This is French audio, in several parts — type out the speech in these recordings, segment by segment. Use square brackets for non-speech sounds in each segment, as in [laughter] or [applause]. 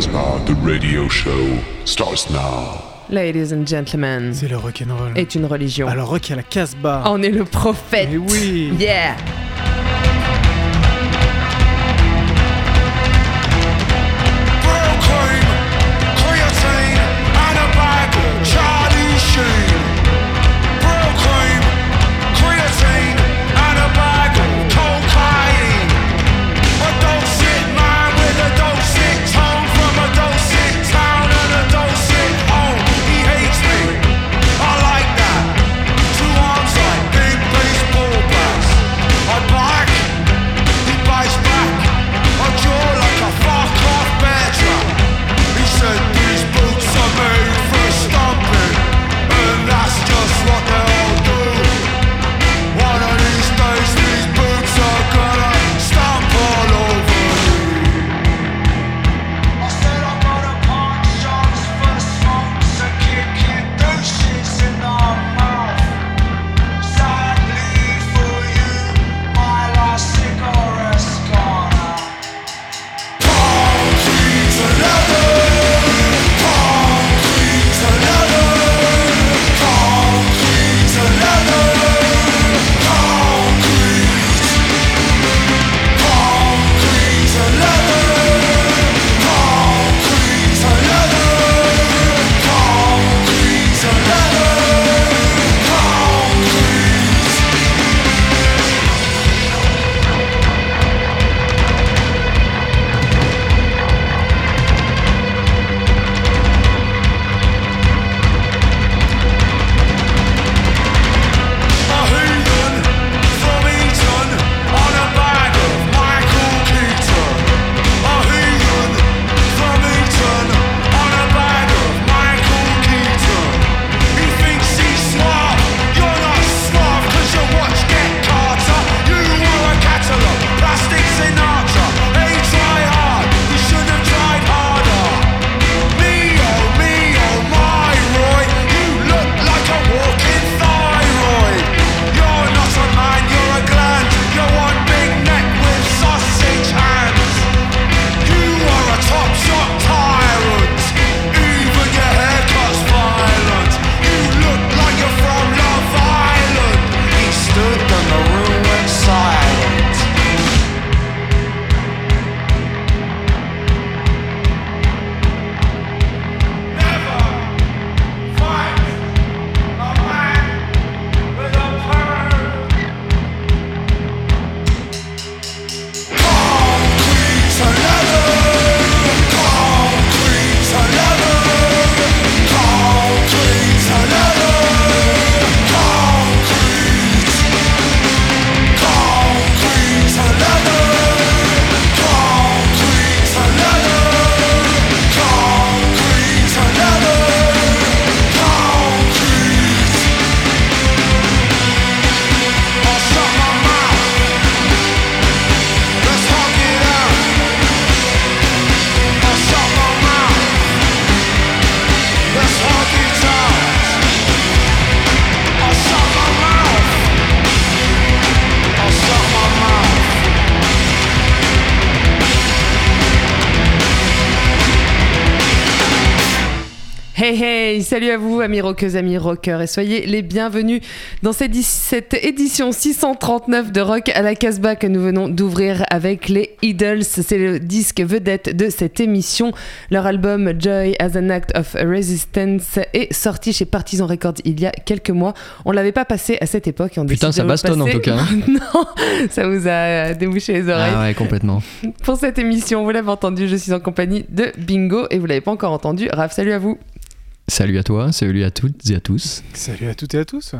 Casbah, the radio show starts now. Ladies and gentlemen, C'est le rock'n'roll. est une religion. Alors rock à la Casbah. On est le prophète. Mais oui. Yeah. Hey hey, salut à vous amis rockeuses, amis rockers et soyez les bienvenus dans cette, édi- cette édition 639 de Rock à la Casbah que nous venons d'ouvrir avec les Idols. C'est le disque vedette de cette émission. Leur album Joy as an Act of Resistance est sorti chez Partisan Records il y a quelques mois. On l'avait pas passé à cette époque. on Putain, ça bastonne en tout cas, [laughs] non, ça vous a débouché les oreilles. Ah ouais, complètement. Pour cette émission, vous l'avez entendu, je suis en compagnie de Bingo et vous l'avez pas encore entendu. Raph, salut à vous. Salut à toi, salut à toutes et à tous. Salut à toutes et à tous.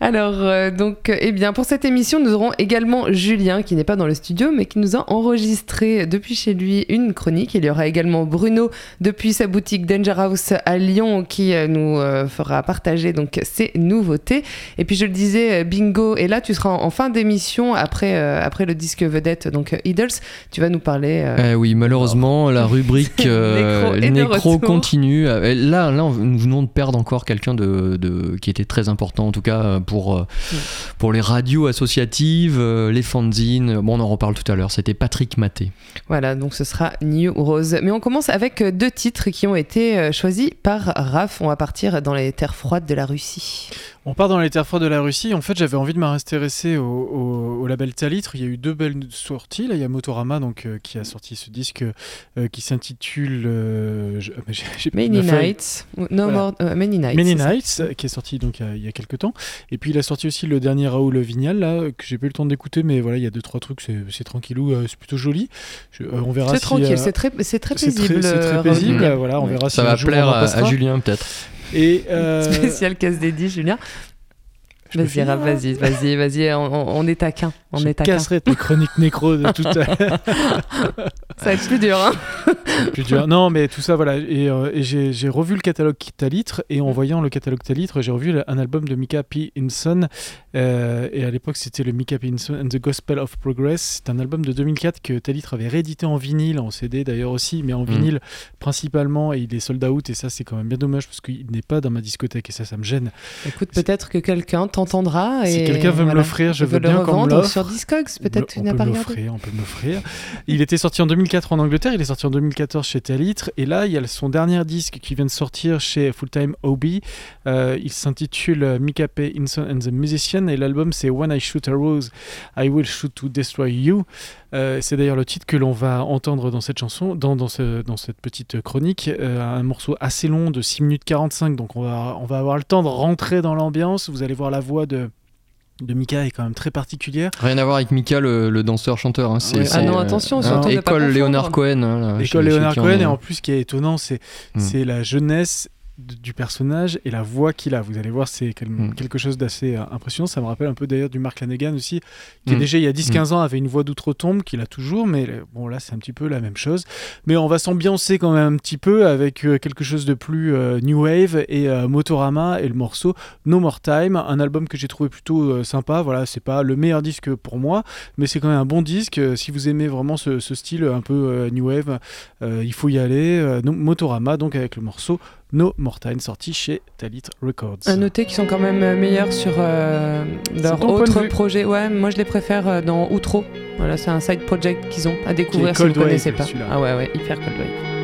Alors, euh, donc, euh, eh bien, pour cette émission, nous aurons également Julien, qui n'est pas dans le studio, mais qui nous a enregistré depuis chez lui une chronique. Il y aura également Bruno, depuis sa boutique Danger House à Lyon, qui euh, nous euh, fera partager donc ses nouveautés. Et puis, je le disais, Bingo, et là, tu seras en, en fin d'émission, après, euh, après le disque vedette, donc Idols. Tu vas nous parler... euh, Eh oui, malheureusement, la [laughs] rubrique euh, Nécro continue. Là, là, on- nous venons de perdre encore quelqu'un de, de- qui était très important, en tout cas euh, pour, euh, pour les radios associatives, euh, les fanzines. Bon, on en reparle tout à l'heure. C'était Patrick Maté. Voilà, donc ce sera New Rose. Mais on commence avec deux titres qui ont été choisis par Raph. On va partir dans les terres froides de la Russie. On part dans les terres froides de la Russie. En fait, j'avais envie de m'intéresser au, au- au label Talitre. Il y a eu deux belles sorties. Là, il y a Motorama donc, euh, qui a sorti ce disque euh, qui s'intitule euh, je- Many ma feuille. No Voilà. more, euh, Many Nights. Many. Nights, euh, qui est sorti donc il y a- quelques temps. Et puis il a sorti aussi le dernier Raoul Vignal là que j'ai pas eu le temps d'écouter, mais voilà il y a deux trois trucs, c'est tranquillou, euh, c'est plutôt joli. Je- euh, on verra. C'est si, tranquille, euh, c'est très, c'est très paisible. c'est très paisible. Voilà, on verra Ça si va jour plaire à, Julien, peut-être. Et euh, [laughs] Spécial casse dédié, Julien. Vas-y, vas-y, vas-y, vas-y, on, on- on est taquin. On je est taquin. casserai tes chroniques nécro de tout à. [laughs] Ça va être plus dur, hein. [laughs] plus dur. Non, mais tout ça, voilà. Et, euh, et j'ai j'ai revu le catalogue Talitre, et en Mm. voyant le catalogue Talitre, j'ai revu un album de Mika P. Hinson. euh, et à l'époque, c'était le Mika P. Hinson and the Gospel of Progress. C'est un album de 2004 que Talitre avait réédité en vinyle, en CD d'ailleurs aussi, mais en Mm. vinyle principalement. Et il est sold out, et ça, c'est quand même bien dommage parce qu'il n'est pas dans ma discothèque, et ça, ça me gêne. Écoute, peut-être que quelqu'un Si quelqu'un veut me l'offrir, je veux bien qu'on me l'offre. sur Discogs, peut-être tu n'as pas regardé. on peut me l'offrir. Il était sorti en 2004 en Angleterre, il est sorti en 2014 chez Talitre, et là il y a son dernier disque qui vient de sortir chez Full Time Hobby. Euh, il s'intitule euh, Mika P. Hinson and the Musician, et l'album c'est When I Shoot a Rose, I Will Shoot to Destroy You. Euh, c'est d'ailleurs le titre que l'on va entendre dans cette chanson, dans, dans, ce- dans cette petite chronique, euh, un morceau assez long de 6 minutes 45, donc on va, on va avoir le temps de rentrer dans l'ambiance. Vous allez voir la voix de, de Mika est quand même très particulière. Rien à voir avec Mika, le, le danseur-chanteur. hein. Ouais. Ah non, euh, attention, pas École. Léonard Cohen. hein, là, L'école on Cohen, et en plus, ce qui est étonnant, c'est Mm. c'est la jeunesse du personnage et la voix qu'il a. Vous allez voir, c'est quel- Mm. quelque chose d'assez euh, impressionnant. Ça me rappelle un peu d'ailleurs du Mark Lanegan aussi, qui Mm. déjà il y a 10-15 ans avait une voix d'outre-tombe, qu'il a toujours, mais bon là c'est un petit peu la même chose. Mais on va s'ambiancer quand même un petit peu avec euh, quelque chose de plus euh, New Wave et Motorama et le morceau No More Time, un album que j'ai trouvé plutôt sympa. Voilà, c'est pas le meilleur disque pour moi, mais c'est quand même un bon disque. Si vous aimez vraiment ce, ce style un peu New Wave, il faut y aller. No- Motorama, donc avec le morceau No More Time, sorti chez Talit Records. À noter qu'ils sont quand même euh, meilleurs sur euh, leur autre projet. Ouais, moi je les préfère euh, dans Outro. Voilà, c'est un side project qu'ils ont à découvrir si vous Wave, connaissez pas. Ah ouais, ouais, hyper Cold Wave.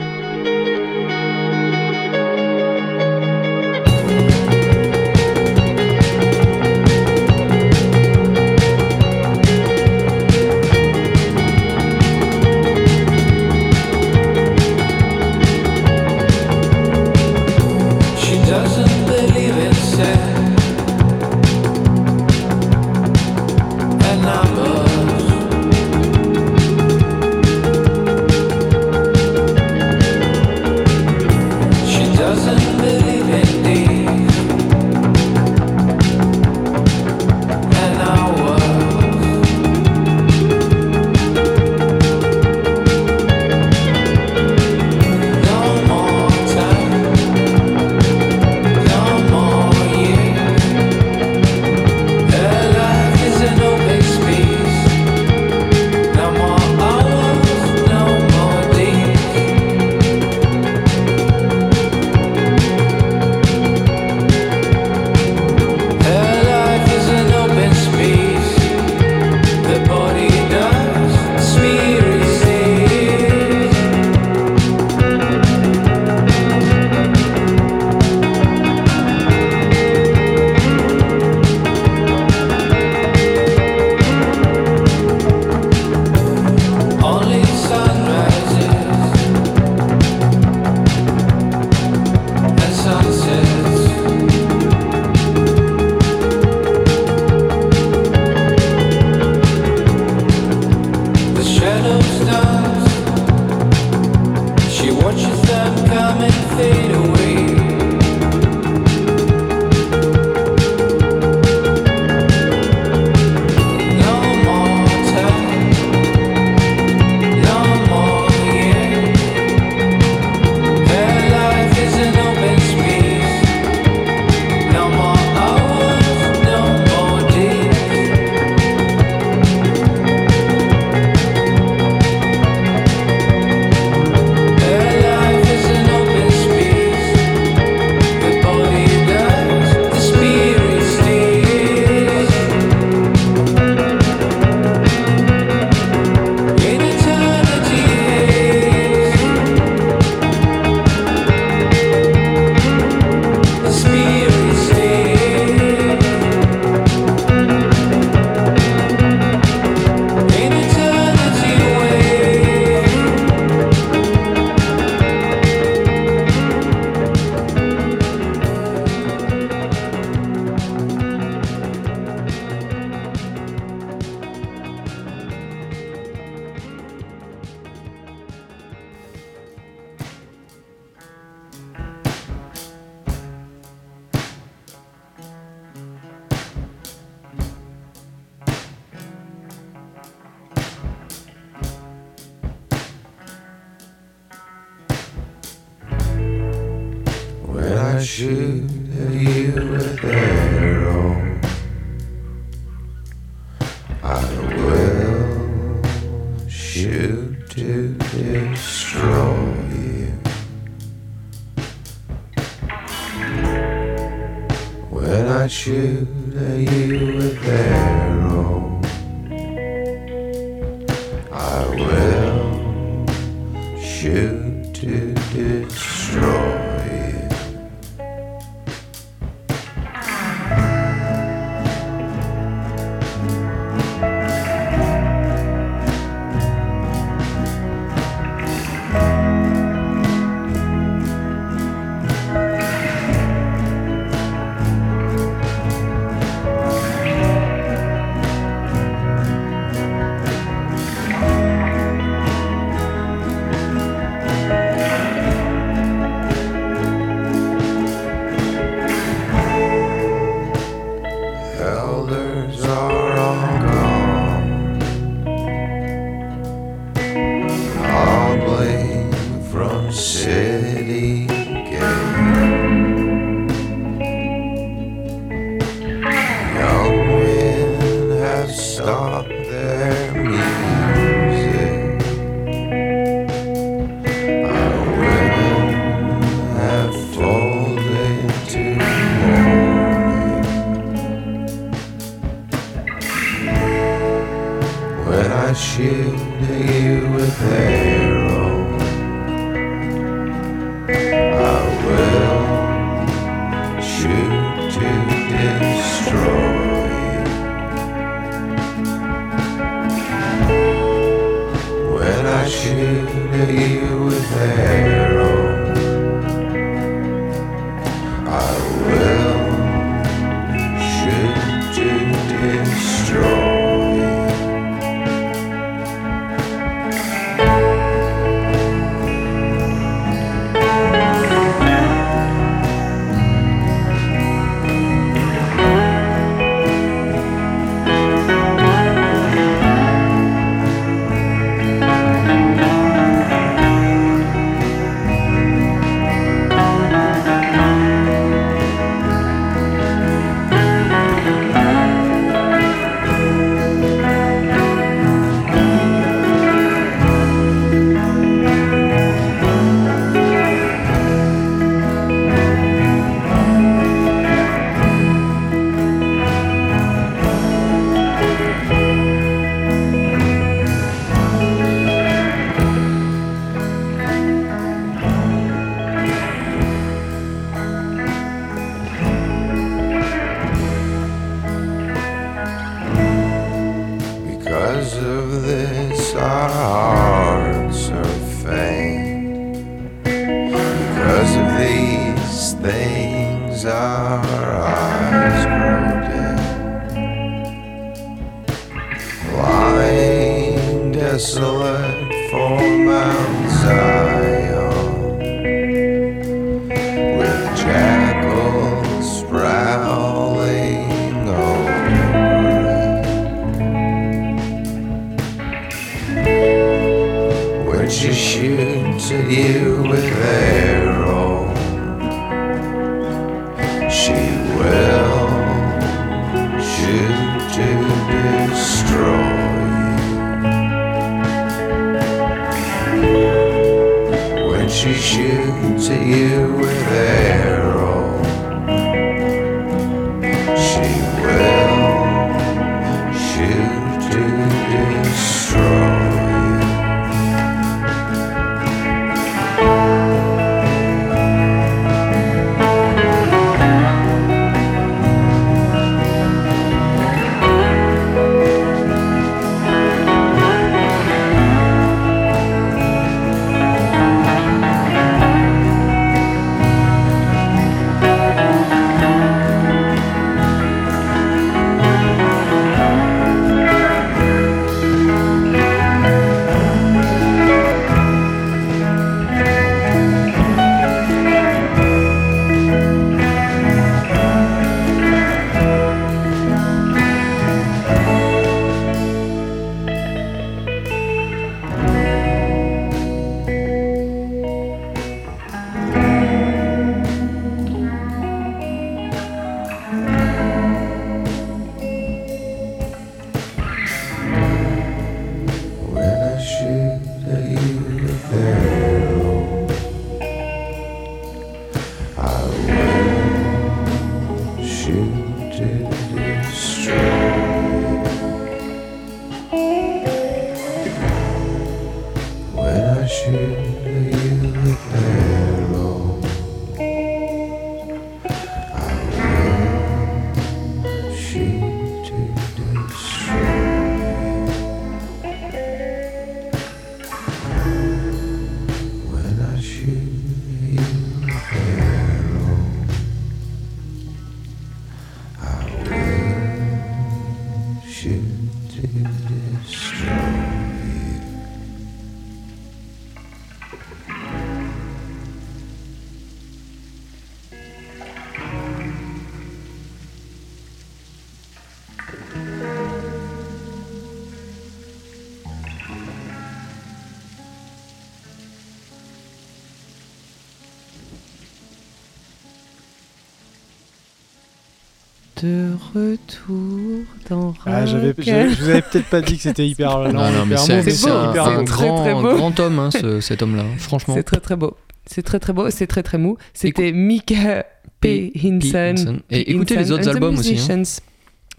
Retour dans Ah, j'avais, Rock. j'avais- je vous avais peut-être pas dit que c'était hyper lent, Non, non, mais hyper c'est mais un, un très, grand, très beau. grand homme, hein, ce- cet homme-là. Franchement. C'est très très beau. C'est très très beau, c'est très très mou. C'était Mika P. Hinson. Et écoutez les autres albums aussi, hein.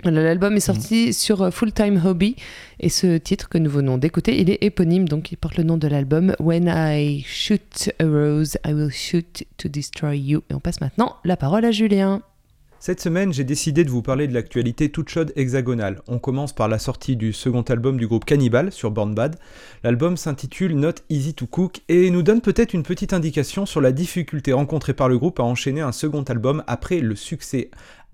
L'album est sorti sur euh, Full Time Hobby et ce titre que nous venons d'écouter, il est éponyme, donc il porte le nom de l'album When I Shoot a Rose, I Will Shoot to Destroy You. Et on passe maintenant la parole à Julien. Cette semaine, j'ai décidé de vous parler de l'actualité toute chaude hexagonale. On commence par la sortie du second album du groupe Cannibal sur Born Bad. L'album s'intitule Not Easy to Cook et nous donne peut-être une petite indication sur la difficulté rencontrée par le groupe à enchaîner un second album après le succès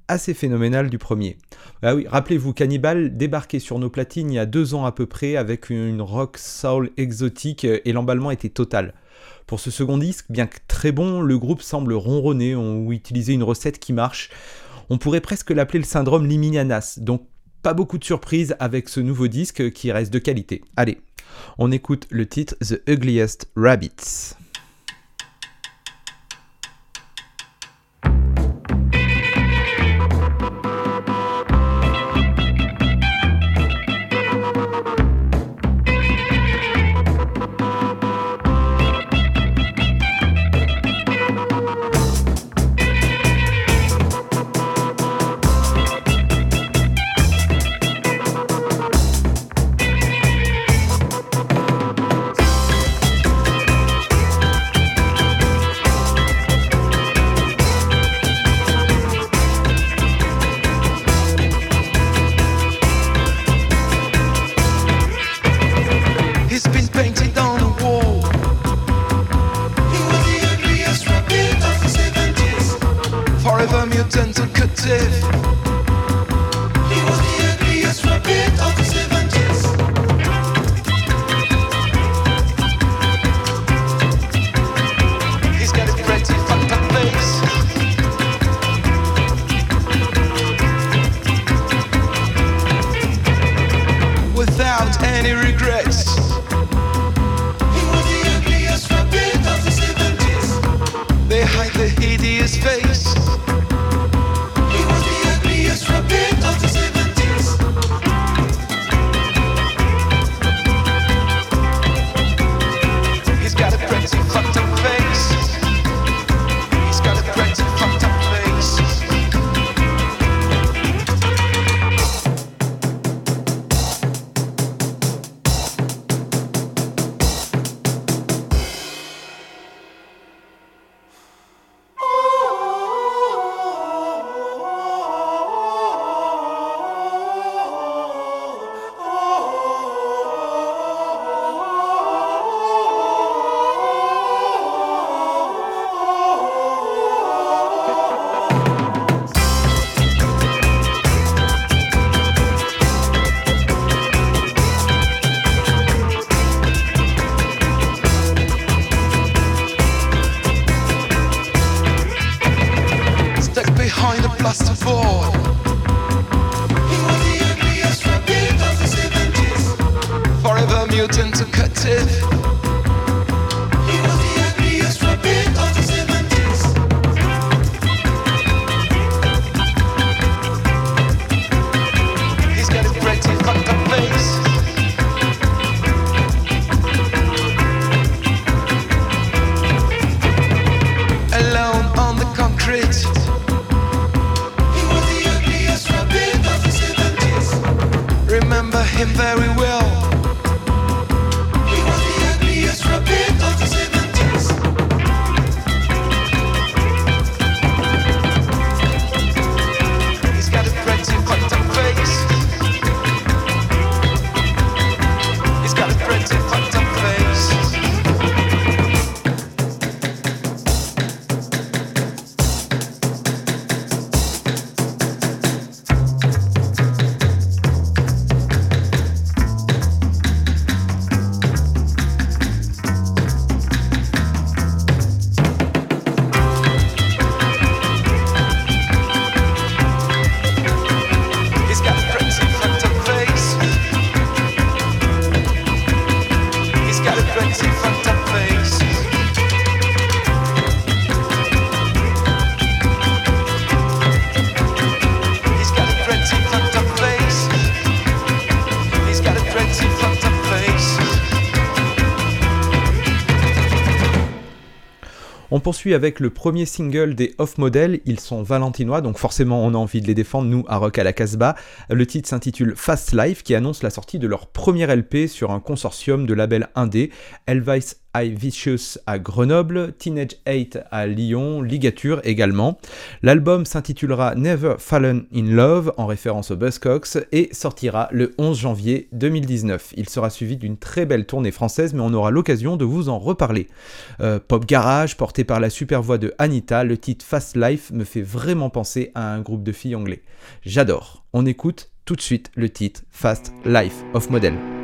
assez phénoménal du premier. Ah oui, rappelez-vous, Cannibal débarquait sur nos platines il y a deux ans à peu près avec une rock soul exotique et l'emballement était total. Pour ce second disque, bien que très bon, le groupe semble ronronner ou utiliser une recette qui marche. On pourrait presque l'appeler le syndrome Liminianas, donc pas beaucoup de surprises avec ce nouveau disque qui reste de qualité. Allez, on écoute le titre The Ugliest Rabbits. Mutant and captive. Poursuit avec le premier single des Off Model. Ils sont valentinois, donc forcément on a envie de les défendre, nous, à Rock à la Casbah. Le titre s'intitule Fast Life, qui annonce la sortie de leur premier LP sur un consortium de labels indé, Elvis I Vicious à Grenoble, Teenage 8 à Lyon, Ligature également. L'album s'intitulera Never Fallen in Love en référence aux Buzzcocks et sortira le 11 janvier 2019. Il sera suivi d'une très belle tournée française mais on aura l'occasion de vous en reparler. Euh, pop garage porté par la super voix de Anita, le titre Fast Life me fait vraiment penser à un groupe de filles anglais. J'adore. On écoute tout de suite le titre Fast Life of Model.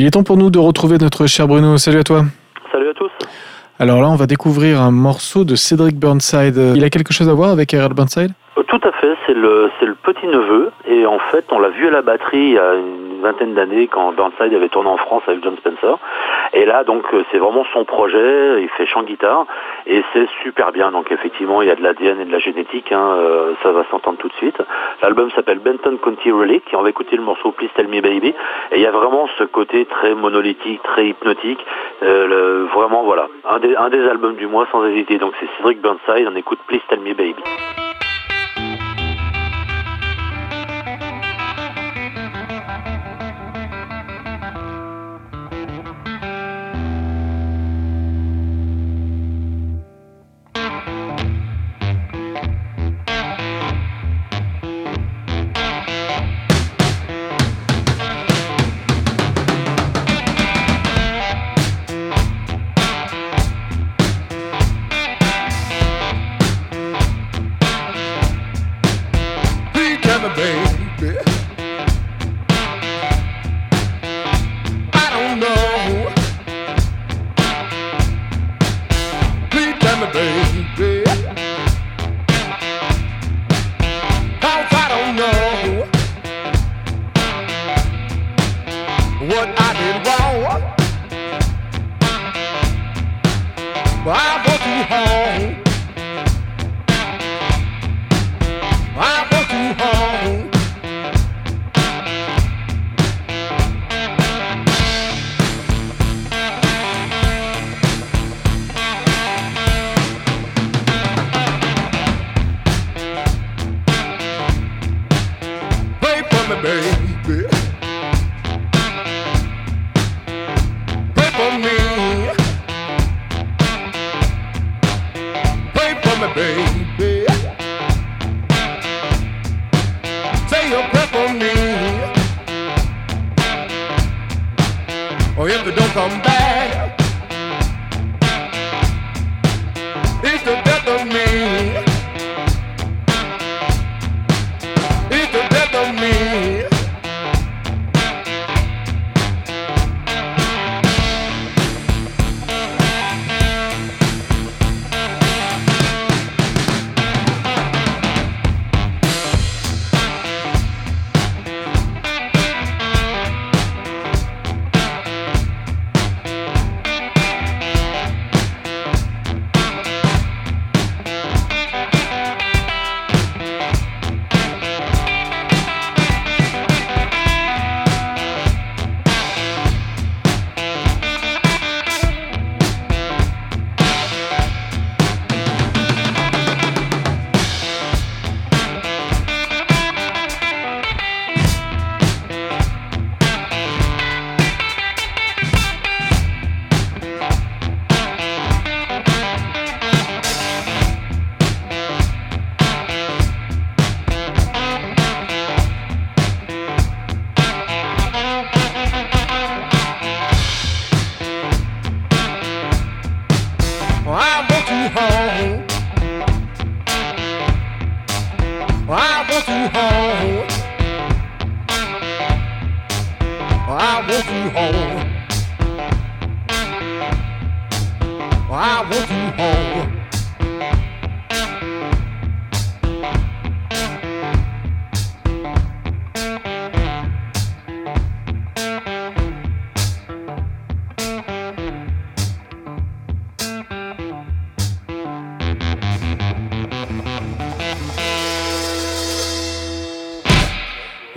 Il est temps pour nous de retrouver notre cher Bruno. Salut à toi. Salut à tous. Alors là, on va découvrir un morceau de Cédric Burnside. Il a quelque chose à voir avec R.L. Burnside? Tout à fait, c'est le, c'est le petit neveu et en fait on l'a vu à la batterie il y a une vingtaine d'années quand Burnside avait tourné en France avec John Spencer. Et là donc euh, c'est vraiment son projet, il fait chant guitare. Et c'est super bien. Donc effectivement il y a de l'ADN et de la génétique, hein, euh, ça va s'entendre tout de suite. L'album s'appelle Benton County Relic. Et on va écouter le morceau Please Tell Me Baby. Et il y a vraiment ce côté très monolithique, très hypnotique, euh, vraiment voilà, un des, un des albums du mois sans hésiter. Donc c'est Cédric Burnside, on écoute Please Tell Me Baby.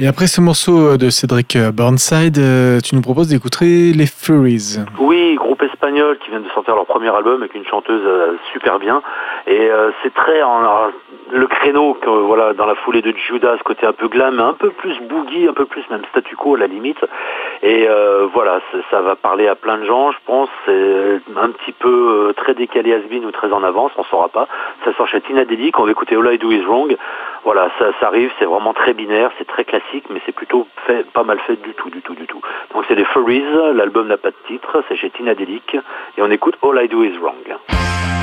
Et après ce morceau de Cédric Burnside, euh, tu nous proposes d'écouter les Furies. Oui, groupe espagnol qui vient de sortir leur premier album avec une chanteuse euh, super bien. Et euh, c'est très le créneau voilà dans la foulée de Judas, côté un peu glam, un peu plus boogie, un peu plus même statu quo à la limite. Et euh, voilà, ça va parler à plein de gens, je pense. C'est un petit peu euh, très décalé has-been ou très en avance, on saura pas. Ça sort chez Tina on va écouter All I Do Is Wrong. Voilà, ça, arrive, c'est vraiment très binaire, c'est très classique, mais c'est plutôt pas mal fait du tout, du tout, du tout. Donc c'est les Furries, l'album n'a pas de titre, c'est chez Tina et on écoute All I Do Is Wrong.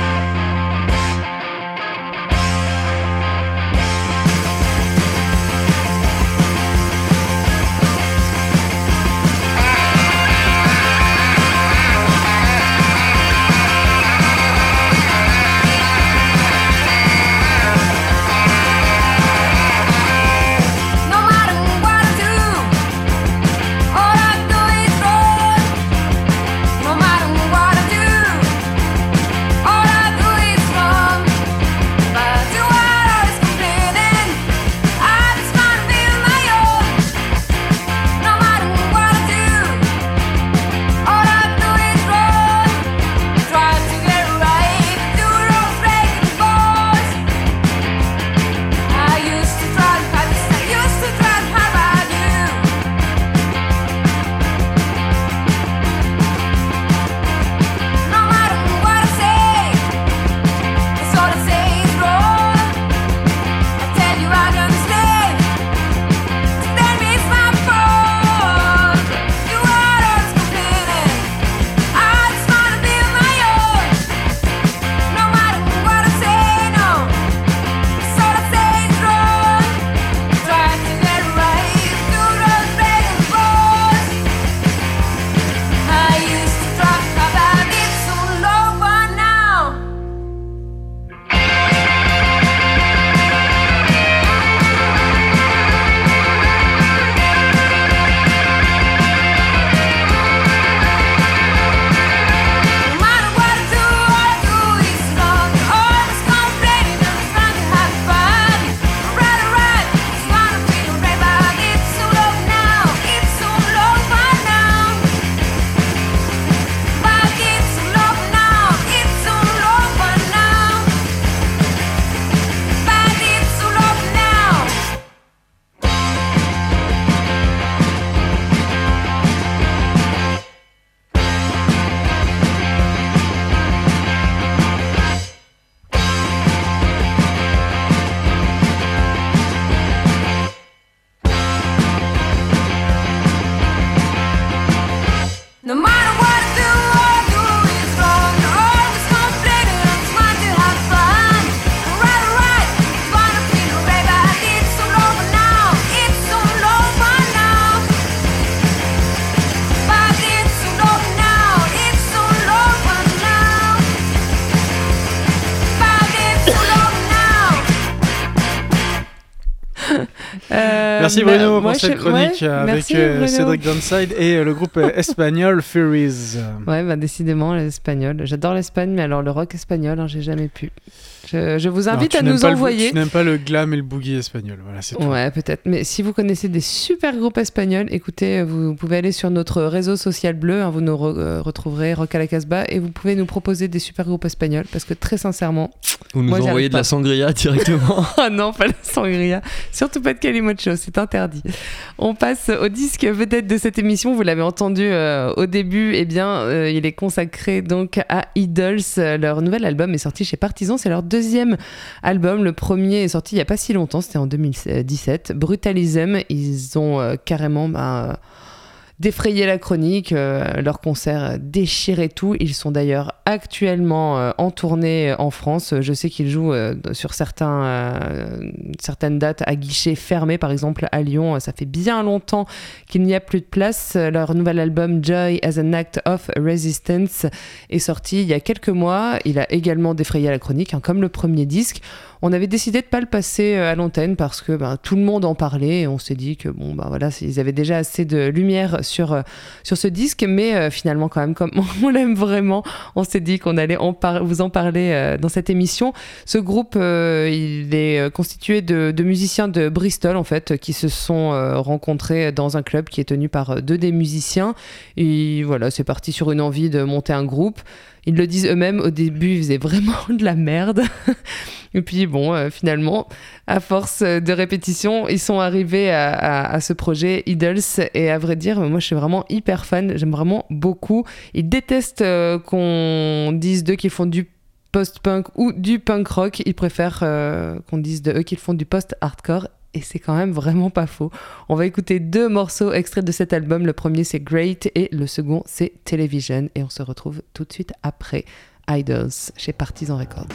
Merci bah, Bruno moi, pour cette je- chronique ouais, avec merci, euh. Cédric Downside et euh, le groupe euh, espagnol Furies. Ouais, bah décidément, l'espagnol. J'adore l'Espagne, mais alors le rock espagnol, hein, j'ai jamais pu. Je, je vous invite à nous pas le- envoyer. tu n'aimes pas le glam et le boogie espagnol. Voilà, c'est tout. Ouais, peut-être. Mais si vous connaissez des super groupes espagnols, écoutez, vous pouvez aller sur notre réseau social bleu, hein, vous nous re- euh, retrouverez Rock à la Casbah, et vous pouvez nous proposer des super groupes espagnols, parce que très sincèrement, Ou nous Moi, envoyer arrive de la sangria [laughs] directement. oh non, pas la sangria, surtout pas de Calimocho, c'est interdit. On passe au disque vedette de cette émission, vous l'avez entendu euh, au début, eh bien, euh, il est consacré donc à Idols. Leur nouvel album est sorti chez Partisan, c'est leur deuxième album. Le premier est sorti il n'y a pas si longtemps, c'était en 2017. Brutalism, ils ont euh, carrément ben, euh, défrayé la chronique, euh, leur concert euh, tout. Ils sont d'ailleurs actuellement euh, en tournée en France. Je sais qu'ils jouent euh, sur euh, certaines dates à guichet fermé, par exemple à Lyon. Ça fait bien longtemps qu'il n'y a plus de place. Leur nouvel album Joy as an Act of Resistance est sorti il y a quelques mois. Il a également défrayé la chronique, hein, comme le premier disque. On avait décidé de pas le passer euh, à l'antenne parce que ben, tout le monde en parlait et on s'est dit que bon ben voilà ils avaient déjà assez de lumière sur euh, sur ce disque. Mais euh, finalement quand même comme [laughs] on l'aime vraiment on s'est dit qu'on allait en vous en parler euh, dans cette émission. Ce groupe euh, il est euh, constitué de, de musiciens de Bristol en fait qui se sont rencontrés dans un club qui est tenu par deux des musiciens. Et voilà c'est parti sur une envie de monter un groupe ils le disent eux-mêmes, au début, ils faisaient vraiment [laughs] de la merde. Et puis, bon, euh, finalement, à force de répétition, ils sont arrivés à, ce projet Idols. Et à vrai dire, moi, je suis vraiment hyper fan. J'aime vraiment beaucoup. Ils détestent euh, qu'on dise d'eux qu'ils font du post-punk ou du punk rock. Ils préfèrent euh, qu'on dise de eux qu'ils font du post-hardcore. Et c'est quand même vraiment pas faux. On va écouter deux morceaux extraits de cet album. Le premier c'est Great et le second c'est Television. Et on se retrouve tout de suite après Idols chez Partisan Records.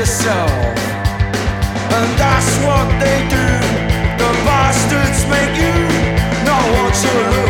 Yourself. And that's what they do. The bastards make you not want to look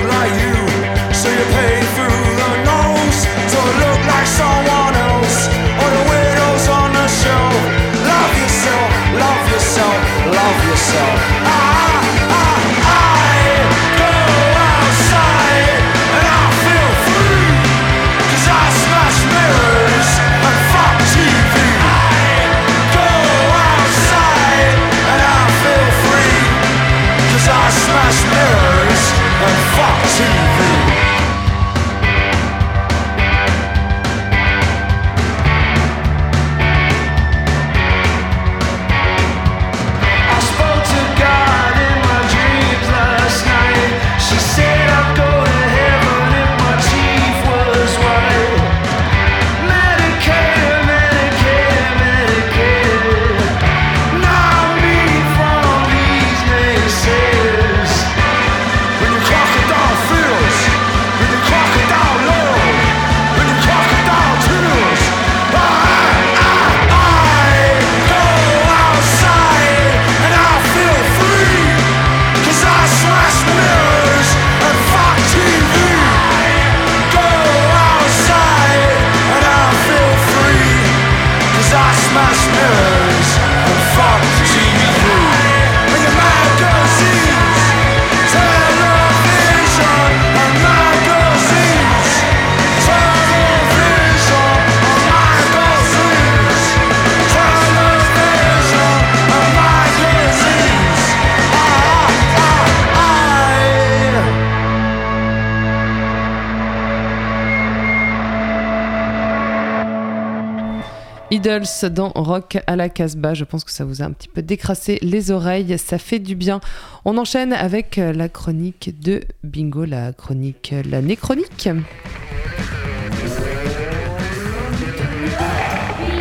Idols dans Rock à la Casbah. Je pense que ça vous a un petit peu décrassé les oreilles. Ça fait du bien. On enchaîne avec euh, la chronique de Bingo, la chronique, euh, la néchronique.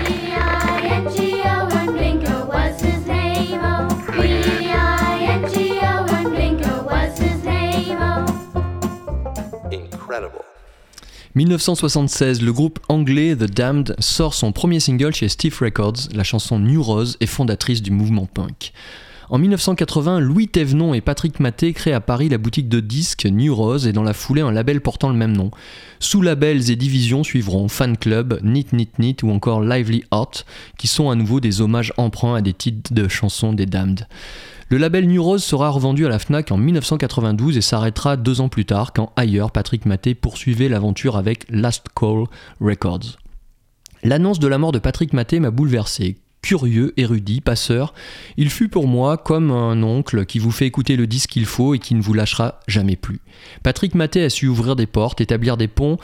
B-I-N-G-O and Blinker was his name. B-I-N-G-O and Blinker was his name, oh. Incredible. 1976, le groupe anglais The Damned sort son premier single chez Stiff Records, la chanson New Rose est fondatrice du mouvement punk. En 1980, Louis Thévenon et Patrick Maté créent à Paris la boutique de disques New Rose et dans la foulée un label portant le même nom. Sous-labels et divisions suivront Fan Club, Nit Nit Nit ou encore Lively Art, qui sont à nouveau des hommages emprunts à des titres de chansons des Damned. Le label New Rose sera revendu à la FNAC en 1992 et s'arrêtera deux ans plus tard quand ailleurs Patrick Maté poursuivait l'aventure avec Last Call Records. L'annonce de la mort de Patrick Maté m'a bouleversé. Curieux, érudit, passeur, il fut pour moi comme un oncle qui vous fait écouter le disque qu'il faut et qui ne vous lâchera jamais plus. Patrick Maté a su ouvrir des portes, établir des ponts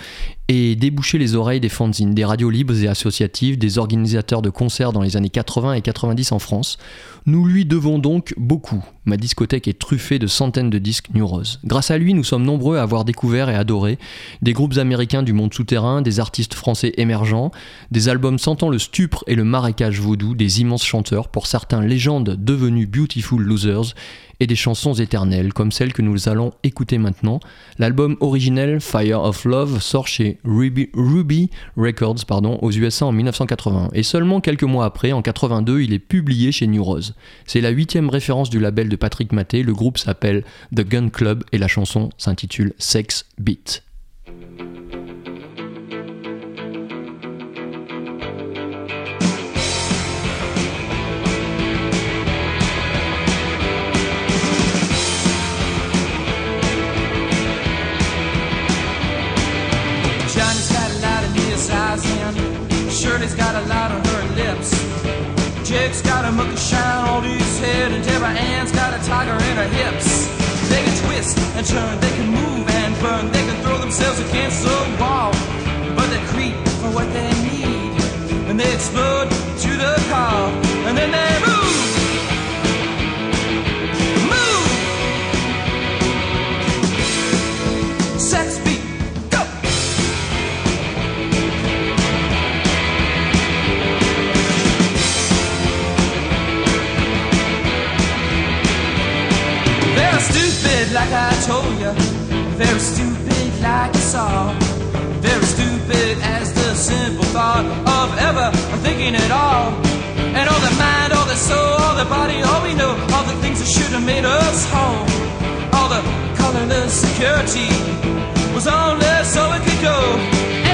et déboucher les oreilles des fanzines, des radios libres et associatives, des organisateurs de concerts dans les années 80 et 90 en France. Nous lui devons donc beaucoup. Ma discothèque est truffée de centaines de disques New Rose. Grâce à lui, nous sommes nombreux à avoir découvert et adoré des groupes américains du monde souterrain, des artistes français émergents, des albums sentant le stupre et le marécage vaudou, des immenses chanteurs, pour certains légendes devenues Beautiful Losers, et des chansons éternelles comme celle que nous allons écouter maintenant. L'album originel Fire of Love sort chez Ruby, Records aux USA en 1980 et seulement quelques mois après, en 82, il est publié chez New Rose. C'est la huitième référence du label de Patrick Maté, le groupe s'appelle The Gun Club et la chanson s'intitule Sex Beat. Got a mucky shine on his head, and Deborah Ann's got a tiger in her hips. They can twist and turn, they can move and burn, they can throw themselves against the wall, but they creep for what they need, and they explode to the call, and then they move. Move! Stupid, like I told you. Very stupid, like you saw. Very stupid as the simple thought of ever thinking at all. And all the mind, all the soul, all the body, all we know, all the things that should have made us whole. All the colorless security was only so it could go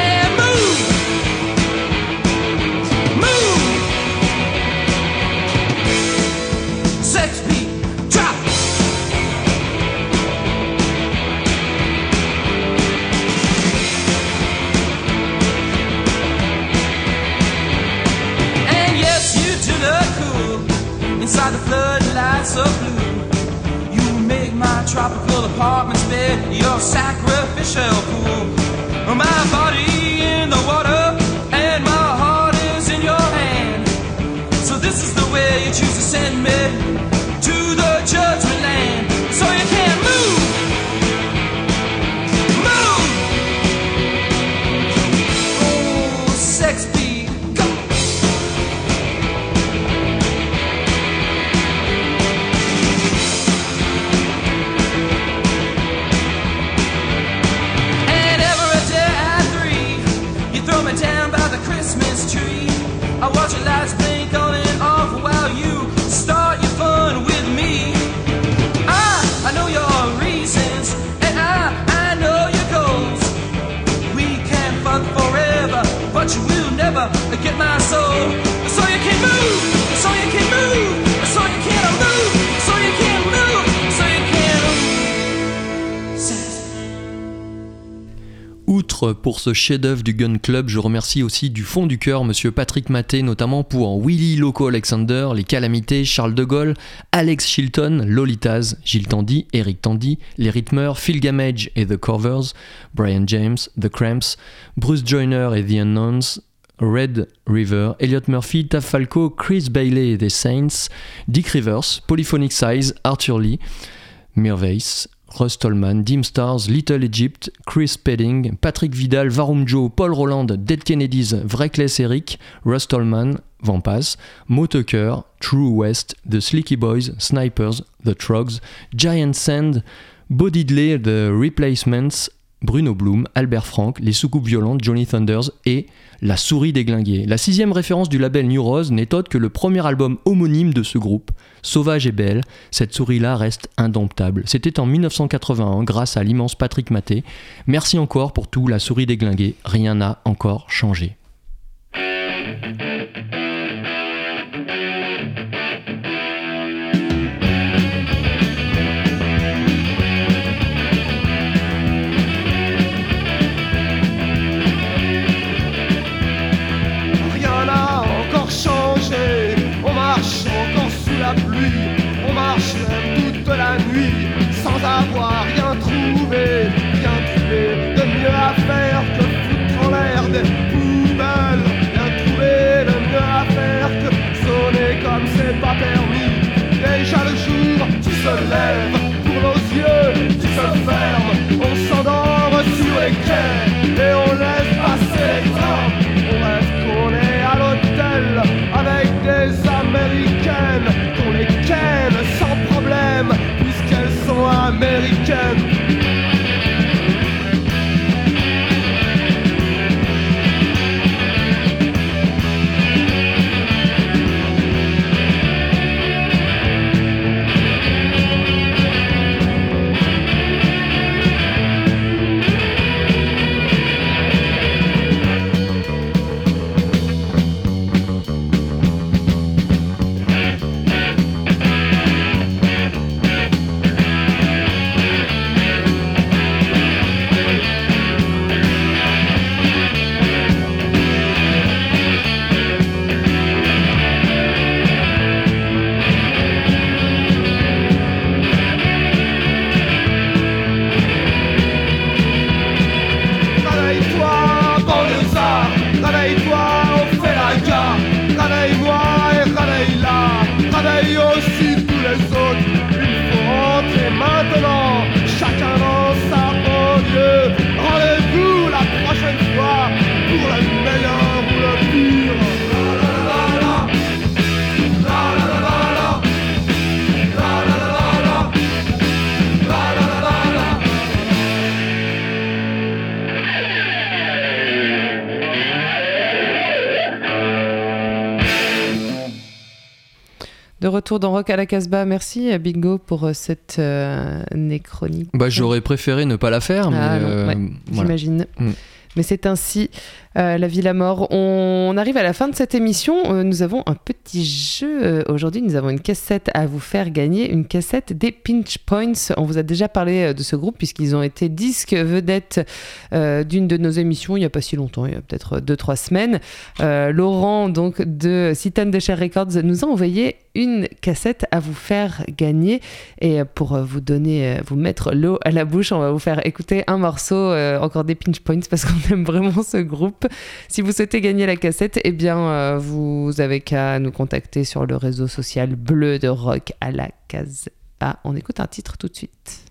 ce chef-d'œuvre du Gun Club, je remercie aussi du fond du cœur Monsieur Patrick Maté, notamment pour Willy Loco Alexander, Les Calamités, Charles de Gaulle, Alex Chilton, Lolitas, Gilles Tandy, Eric Tandy, Les Rythmeurs, Phil Gamage et The Covers, Brian James, The Cramps, Bruce Joyner et The Unknowns, Red River, Elliot Murphy, Tav Falco, Chris Bailey et The Saints, Dick Rivers, Polyphonic Size, Arthur Lee, Mirvace, Russ Tolman, Dim Stars, Little Egypt, Chris Pedding, Patrick Vidal, Varum Joe, Paul Roland, Dead Kennedys, Vreckless Eric, Russ Tolman, Vampas, Mo Tucker, True West, The Slicky Boys, Snipers, The Trogs, Giant Sand, Bo Diddley, The Replacements, Bruno Bloom, Albert Frank, Les Soucoupes Violentes, Johnny Thunders et La Souris déglinguée. La sixième référence du label New Rose n'est autre que le premier album homonyme de ce groupe. Sauvage et belle, cette souris-là reste indomptable. C'était en 1981 grâce à l'immense Patrick Maté. Merci encore pour tout, La Souris déglinguée, rien n'a encore changé. Retour dans Rock à la Casbah. Merci, euh, Bingo, pour euh, cette euh, néchronique. Bah, j'aurais préféré ne pas la faire, mais Ah, non, euh, voilà. J'imagine. Mm. Mais c'est ainsi euh, la vie, la mort. On arrive à la fin de cette émission. Euh, nous avons un petit jeu. Euh, Aujourd'hui, nous avons une cassette à vous faire gagner. Une cassette des Pinch Points. On vous a déjà parlé de ce groupe puisqu'ils ont été disques vedettes d'une de nos émissions il n'y a pas si longtemps, il y a peut-être 2-3 semaines. Laurent, donc de Citan de Cher Records, nous a envoyé une cassette à vous faire gagner. Et pour vous donner, vous mettre l'eau à la bouche, on va vous faire écouter un morceau, encore des Pinch Points, parce qu'on aime vraiment ce groupe. Si vous souhaitez gagner la cassette, eh bien, euh, vous avez qu'à nous contacter sur le réseau social bleu de rock à la case A. On écoute un titre tout de suite.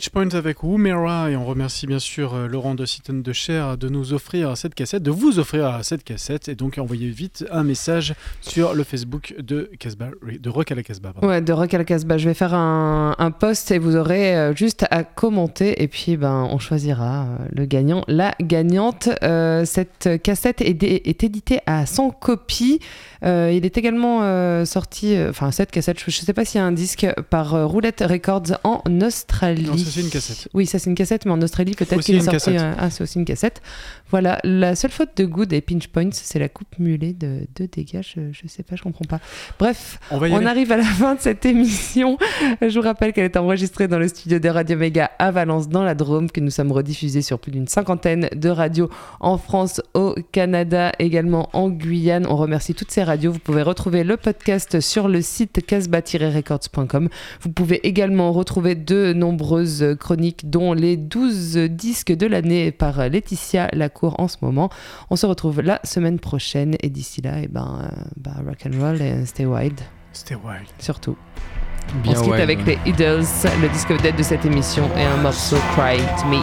Pitch Point avec Woomera et on remercie bien sûr euh, Laurent de Citten de Cher de nous offrir cette cassette, de vous offrir cette cassette et donc envoyez vite un message sur le Facebook de Casbah, de Rock à la Casbah. Ouais, de Rock à la Casbah. Je vais faire un, un post et vous aurez euh, juste à commenter et puis ben, on choisira euh, le gagnant, la gagnante. Cette cassette est, est éditée à 100 copies. Euh, il est également euh, sorti, euh, enfin cette cassette, je ne sais pas s'il y a un disque par Roulette Records en Australie. Non, ça c'est une cassette. Oui, ça c'est une cassette, mais en Australie peut-être qu'il est sorti. ah, c'est aussi une cassette. Voilà, la seule faute de Good et Pinch Points, c'est la coupe mulet de, de dégâts. Je, je sais pas, je comprends pas. Bref, On on arrive à la fin de cette émission. Je vous rappelle qu'elle est enregistrée dans le studio de Radio Méga à Valence, dans la Drôme, que nous sommes rediffusés sur plus d'une cinquantaine de radios en France, au Canada, également en Guyane. On remercie toutes ces radios. Vous pouvez retrouver le podcast sur le site casbah-records.com. Vous pouvez également retrouver de nombreuses chroniques, dont les 12 disques de l'année par Laetitia Lacour en ce moment. On se retrouve la semaine prochaine et d'ici là, et ben, euh, bah, rock and roll et stay wild. C'était wild. Surtout. Bien On se quitte wild, avec ouais. les Idols, le disque vedette de cette émission et un morceau Cry to Me.